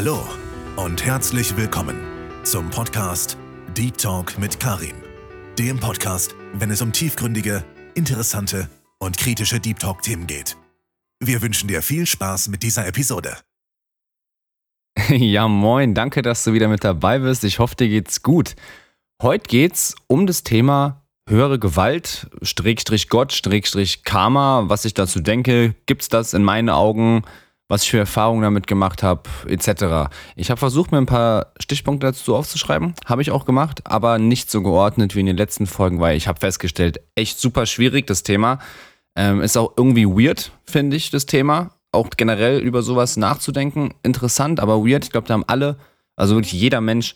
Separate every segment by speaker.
Speaker 1: Hallo und herzlich willkommen zum Podcast Deep Talk mit Karim. Dem Podcast, wenn es um tiefgründige, interessante und kritische Deep Talk-Themen geht. Wir wünschen dir viel Spaß mit dieser Episode.
Speaker 2: Ja, moin, danke, dass du wieder mit dabei bist. Ich hoffe, dir geht's gut. Heute geht's um das Thema höhere Gewalt, Strickstrich Gott, Strickstrich Karma, was ich dazu denke. Gibt's das in meinen Augen? Was ich für Erfahrungen damit gemacht habe, etc. Ich habe versucht, mir ein paar Stichpunkte dazu aufzuschreiben, habe ich auch gemacht, aber nicht so geordnet wie in den letzten Folgen, weil ich habe festgestellt, echt super schwierig das Thema. Ähm, ist auch irgendwie weird, finde ich, das Thema. Auch generell über sowas nachzudenken, interessant, aber weird. Ich glaube, da haben alle, also wirklich jeder Mensch,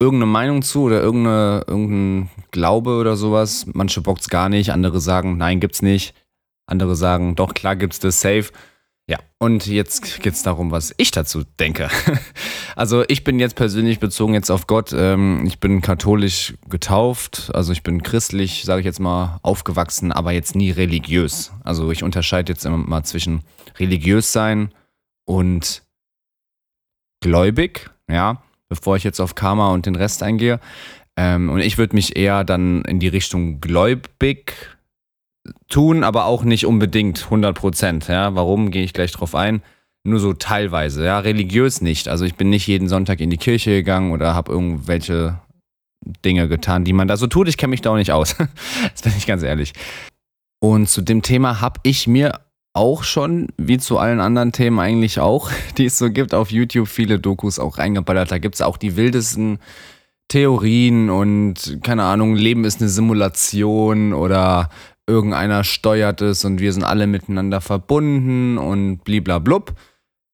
Speaker 2: irgendeine Meinung zu oder irgendeine, irgendein Glaube oder sowas. Manche bockt's gar nicht, andere sagen, nein, gibt's nicht. Andere sagen, doch, klar gibt's das safe. Ja, und jetzt geht es darum, was ich dazu denke. Also ich bin jetzt persönlich bezogen jetzt auf Gott. Ähm, ich bin katholisch getauft, also ich bin christlich, sage ich jetzt mal, aufgewachsen, aber jetzt nie religiös. Also ich unterscheide jetzt immer mal zwischen religiös sein und gläubig, ja, bevor ich jetzt auf Karma und den Rest eingehe. Ähm, und ich würde mich eher dann in die Richtung gläubig tun, aber auch nicht unbedingt 100 Prozent. Ja, warum gehe ich gleich drauf ein? Nur so teilweise, ja, religiös nicht. Also ich bin nicht jeden Sonntag in die Kirche gegangen oder habe irgendwelche Dinge getan, die man da so tut. Ich kenne mich da auch nicht aus. das bin ich ganz ehrlich. Und zu dem Thema habe ich mir auch schon, wie zu allen anderen Themen eigentlich auch, die es so gibt, auf YouTube viele Dokus auch reingeballert. Da gibt es auch die wildesten Theorien und keine Ahnung, Leben ist eine Simulation oder irgendeiner steuert es und wir sind alle miteinander verbunden und bliblablub.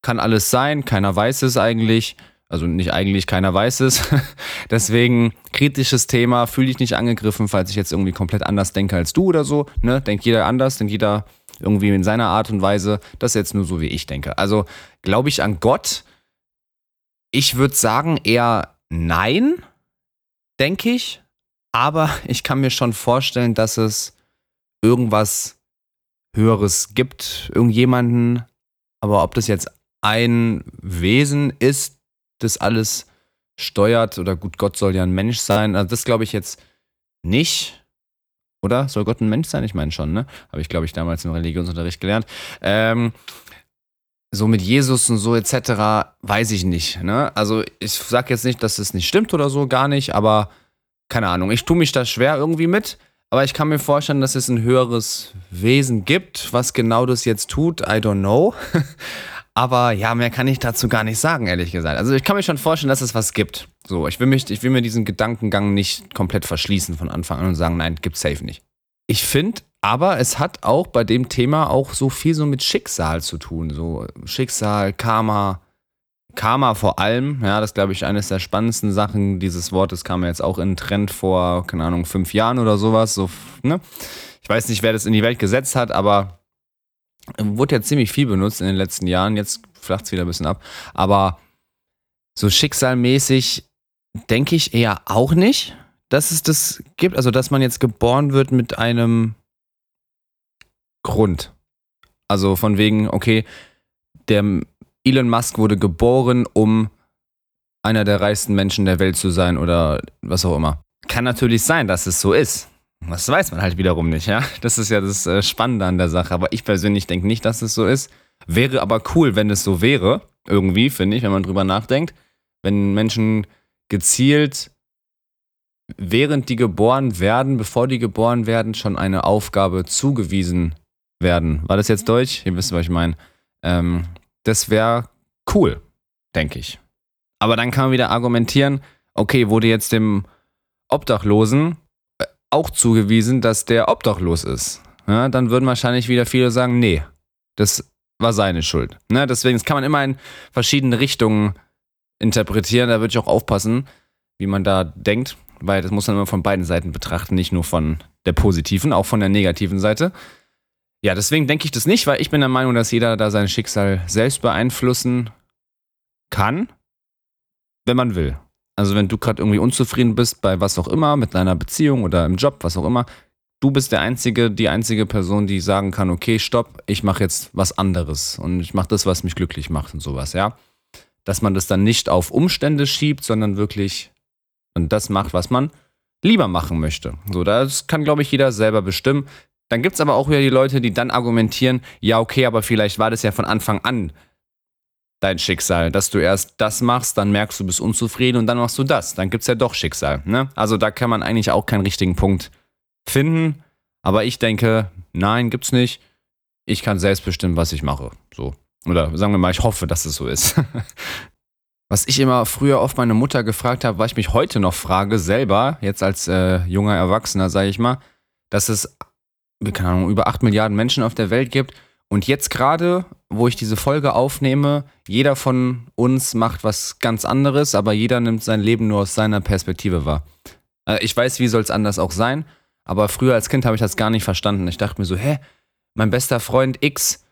Speaker 2: Kann alles sein, keiner weiß es eigentlich. Also nicht eigentlich, keiner weiß es. Deswegen kritisches Thema, fühle dich nicht angegriffen, falls ich jetzt irgendwie komplett anders denke als du oder so. Ne? Denkt jeder anders, denkt jeder irgendwie in seiner Art und Weise. Das ist jetzt nur so, wie ich denke. Also glaube ich an Gott? Ich würde sagen eher nein, denke ich. Aber ich kann mir schon vorstellen, dass es irgendwas Höheres gibt, irgendjemanden. Aber ob das jetzt ein Wesen ist, das alles steuert, oder gut, Gott soll ja ein Mensch sein, also das glaube ich jetzt nicht. Oder? Soll Gott ein Mensch sein? Ich meine schon, ne? Habe ich, glaube ich, damals im Religionsunterricht gelernt. Ähm, so mit Jesus und so etc. weiß ich nicht. Ne? Also ich sage jetzt nicht, dass es nicht stimmt oder so, gar nicht, aber keine Ahnung. Ich tue mich da schwer irgendwie mit. Aber ich kann mir vorstellen, dass es ein höheres Wesen gibt. Was genau das jetzt tut, I don't know. Aber ja, mehr kann ich dazu gar nicht sagen, ehrlich gesagt. Also ich kann mir schon vorstellen, dass es was gibt. So, ich will, mich, ich will mir diesen Gedankengang nicht komplett verschließen von Anfang an und sagen, nein, gibt's safe nicht. Ich finde, aber es hat auch bei dem Thema auch so viel so mit Schicksal zu tun. So Schicksal, Karma, Karma vor allem, ja, das glaube ich eines der spannendsten Sachen dieses Wortes kam ja jetzt auch in Trend vor, keine Ahnung, fünf Jahren oder sowas. So, ne? Ich weiß nicht, wer das in die Welt gesetzt hat, aber wurde ja ziemlich viel benutzt in den letzten Jahren. Jetzt flacht es wieder ein bisschen ab. Aber so schicksalmäßig denke ich eher auch nicht, dass es das gibt. Also, dass man jetzt geboren wird mit einem Grund. Also von wegen, okay, der Elon Musk wurde geboren, um einer der reichsten Menschen der Welt zu sein oder was auch immer. Kann natürlich sein, dass es so ist. Das weiß man halt wiederum nicht, ja. Das ist ja das äh, Spannende an der Sache. Aber ich persönlich denke nicht, dass es so ist. Wäre aber cool, wenn es so wäre. Irgendwie, finde ich, wenn man drüber nachdenkt. Wenn Menschen gezielt, während die geboren werden, bevor die geboren werden, schon eine Aufgabe zugewiesen werden. War das jetzt Deutsch? Ihr wisst, was ich meine. Ähm, das wäre cool, denke ich. Aber dann kann man wieder argumentieren, okay, wurde jetzt dem Obdachlosen äh, auch zugewiesen, dass der obdachlos ist. Ja, dann würden wahrscheinlich wieder viele sagen, nee, das war seine Schuld. Ne? Deswegen das kann man immer in verschiedene Richtungen interpretieren. Da würde ich auch aufpassen, wie man da denkt, weil das muss man immer von beiden Seiten betrachten, nicht nur von der positiven, auch von der negativen Seite. Ja, deswegen denke ich das nicht, weil ich bin der Meinung, dass jeder da sein Schicksal selbst beeinflussen kann, wenn man will. Also wenn du gerade irgendwie unzufrieden bist bei was auch immer, mit deiner Beziehung oder im Job, was auch immer, du bist der einzige, die einzige Person, die sagen kann, okay, stopp, ich mache jetzt was anderes und ich mache das, was mich glücklich macht und sowas, ja. dass man das dann nicht auf Umstände schiebt, sondern wirklich und das macht, was man lieber machen möchte. So, das kann, glaube ich, jeder selber bestimmen. Dann gibt es aber auch wieder die Leute, die dann argumentieren, ja, okay, aber vielleicht war das ja von Anfang an dein Schicksal, dass du erst das machst, dann merkst du, bist unzufrieden und dann machst du das. Dann gibt es ja doch Schicksal. Ne? Also da kann man eigentlich auch keinen richtigen Punkt finden. Aber ich denke, nein, gibt's nicht. Ich kann selbst bestimmen, was ich mache. So. Oder sagen wir mal, ich hoffe, dass es so ist. was ich immer früher oft meine Mutter gefragt habe, was ich mich heute noch frage, selber, jetzt als äh, junger Erwachsener, sage ich mal, dass es, keine Ahnung, über 8 Milliarden Menschen auf der Welt gibt und jetzt gerade, wo ich diese Folge aufnehme, jeder von uns macht was ganz anderes, aber jeder nimmt sein Leben nur aus seiner Perspektive wahr. Äh, ich weiß, wie soll es anders auch sein, aber früher als Kind habe ich das gar nicht verstanden. Ich dachte mir so, hä, mein bester Freund X,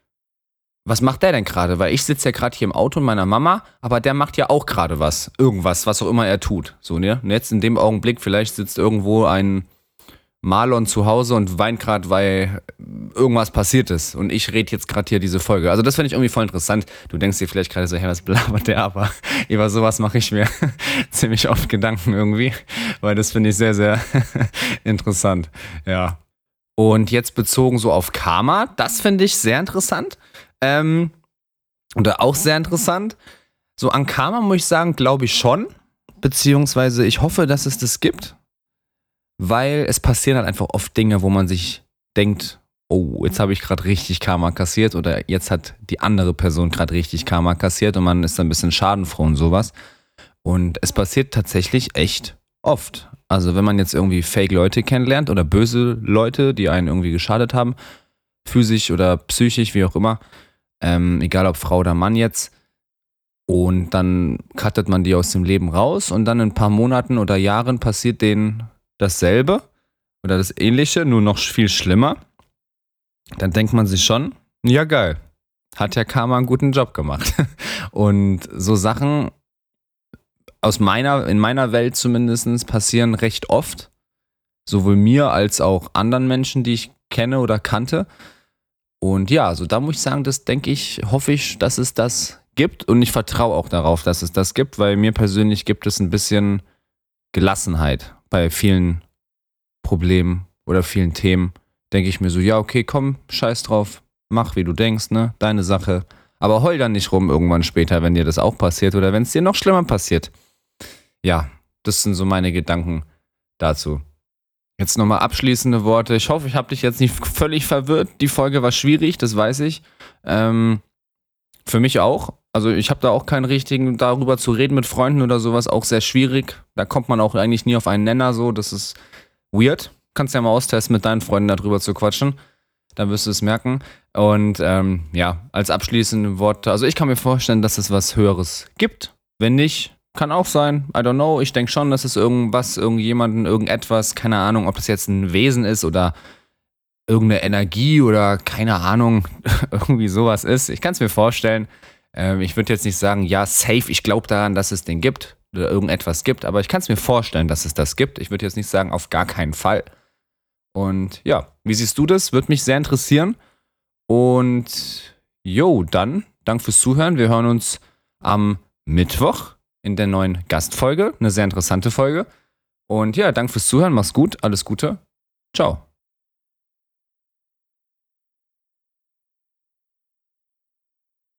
Speaker 2: was macht der denn gerade? Weil ich sitze ja gerade hier im Auto mit meiner Mama, aber der macht ja auch gerade was. Irgendwas, was auch immer er tut. So, ne? Und jetzt in dem Augenblick, vielleicht sitzt irgendwo ein Marlon zu Hause und weint gerade, weil irgendwas passiert ist. Und ich rede jetzt gerade hier diese Folge. Also das finde ich irgendwie voll interessant. Du denkst dir vielleicht gerade so, hey, was blabbert der? Aber über sowas mache ich mir ziemlich oft Gedanken irgendwie, weil das finde ich sehr, sehr interessant. Ja. Und jetzt bezogen so auf Karma, das finde ich sehr interessant. Ähm, oder auch sehr interessant. So an Karma muss ich sagen, glaube ich schon. Beziehungsweise ich hoffe, dass es das gibt weil es passieren halt einfach oft Dinge, wo man sich denkt, oh, jetzt habe ich gerade richtig Karma kassiert oder jetzt hat die andere Person gerade richtig Karma kassiert und man ist ein bisschen schadenfroh und sowas. Und es passiert tatsächlich echt oft. Also wenn man jetzt irgendwie Fake-Leute kennenlernt oder böse Leute, die einen irgendwie geschadet haben, physisch oder psychisch, wie auch immer, ähm, egal ob Frau oder Mann jetzt, und dann cuttet man die aus dem Leben raus und dann in ein paar Monaten oder Jahren passiert denen dasselbe oder das ähnliche, nur noch viel schlimmer, dann denkt man sich schon, ja geil, hat ja Karma einen guten Job gemacht. Und so Sachen aus meiner, in meiner Welt zumindest passieren recht oft. Sowohl mir als auch anderen Menschen, die ich kenne oder kannte. Und ja, also da muss ich sagen, das denke ich, hoffe ich, dass es das gibt. Und ich vertraue auch darauf, dass es das gibt, weil mir persönlich gibt es ein bisschen Gelassenheit bei vielen Problemen oder vielen Themen, denke ich mir so, ja, okay, komm, scheiß drauf, mach wie du denkst, ne? Deine Sache. Aber heul dann nicht rum irgendwann später, wenn dir das auch passiert oder wenn es dir noch schlimmer passiert. Ja, das sind so meine Gedanken dazu. Jetzt nochmal abschließende Worte. Ich hoffe, ich habe dich jetzt nicht völlig verwirrt. Die Folge war schwierig, das weiß ich. Ähm, für mich auch also ich habe da auch keinen richtigen, darüber zu reden mit Freunden oder sowas, auch sehr schwierig. Da kommt man auch eigentlich nie auf einen Nenner so. Das ist weird. Kannst ja mal austesten, mit deinen Freunden darüber zu quatschen. Dann wirst du es merken. Und ähm, ja, als abschließende Worte, also ich kann mir vorstellen, dass es was Höheres gibt. Wenn nicht, kann auch sein. I don't know. Ich denke schon, dass es irgendwas, irgendjemanden, irgendetwas, keine Ahnung, ob das jetzt ein Wesen ist oder irgendeine Energie oder keine Ahnung, irgendwie sowas ist. Ich kann es mir vorstellen. Ähm, ich würde jetzt nicht sagen, ja, safe, ich glaube daran, dass es den gibt oder irgendetwas gibt, aber ich kann es mir vorstellen, dass es das gibt. Ich würde jetzt nicht sagen, auf gar keinen Fall. Und ja, wie siehst du das? Würde mich sehr interessieren. Und jo, dann, Dank fürs Zuhören. Wir hören uns am Mittwoch in der neuen Gastfolge. Eine sehr interessante Folge. Und ja, Dank fürs Zuhören. Mach's gut. Alles Gute. Ciao.